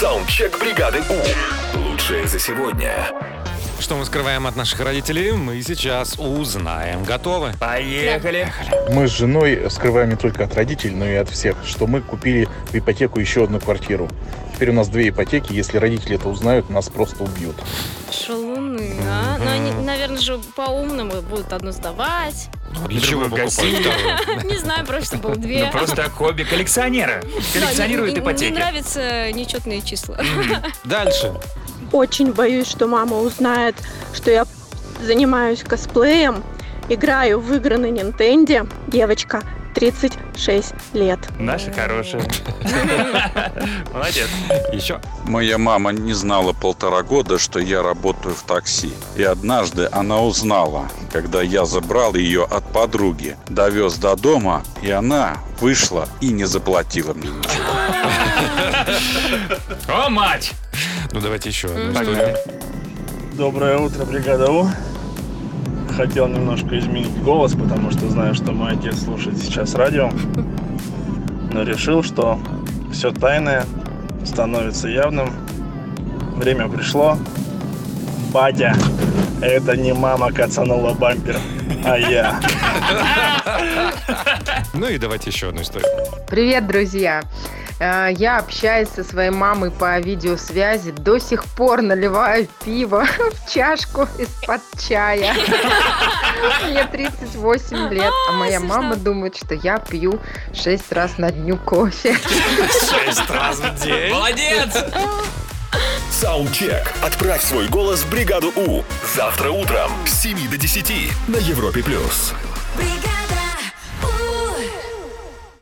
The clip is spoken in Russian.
Саундчек бригады У. Лучшее за сегодня. Что мы скрываем от наших родителей, мы сейчас узнаем. Готовы? Поехали. Мы с женой скрываем не только от родителей, но и от всех, что мы купили в ипотеку еще одну квартиру. Теперь у нас две ипотеки. Если родители это узнают, нас просто убьют. Шалуны, а? Ну, они, наверное, же по-умному будут одну сдавать. Ну, Для чего покупать? Не знаю, просто было две. Ну просто хобби коллекционера. Коллекционирует ипотеки. нравятся нечетные числа. Дальше. Очень боюсь, что мама узнает, что я занимаюсь косплеем, играю в игры на Нинтенде. Девочка, 36 лет. Наша хорошая. Молодец. Еще. Моя мама не знала полтора года, что я работаю в такси. И однажды она узнала, когда я забрал ее от подруги, довез до дома, и она вышла и не заплатила мне ничего. О, мать! Ну, давайте еще одну историю. Доброе утро, бригада У. Хотел немножко изменить голос, потому что знаю, что мой отец слушает сейчас радио. Но решил, что все тайное становится явным. Время пришло. Батя, это не мама кацанула бампер, а я. Ну и давайте еще одну историю. Привет, друзья! Э, Я общаюсь со своей мамой по видеосвязи, до сих пор наливаю пиво в чашку из-под чая. Мне 38 лет, а моя мама думает, что я пью 6 раз на дню кофе. Шесть раз в день. Молодец! Саундчек. Отправь свой голос в бригаду У. Завтра утром с 7 до 10 на Европе+. плюс.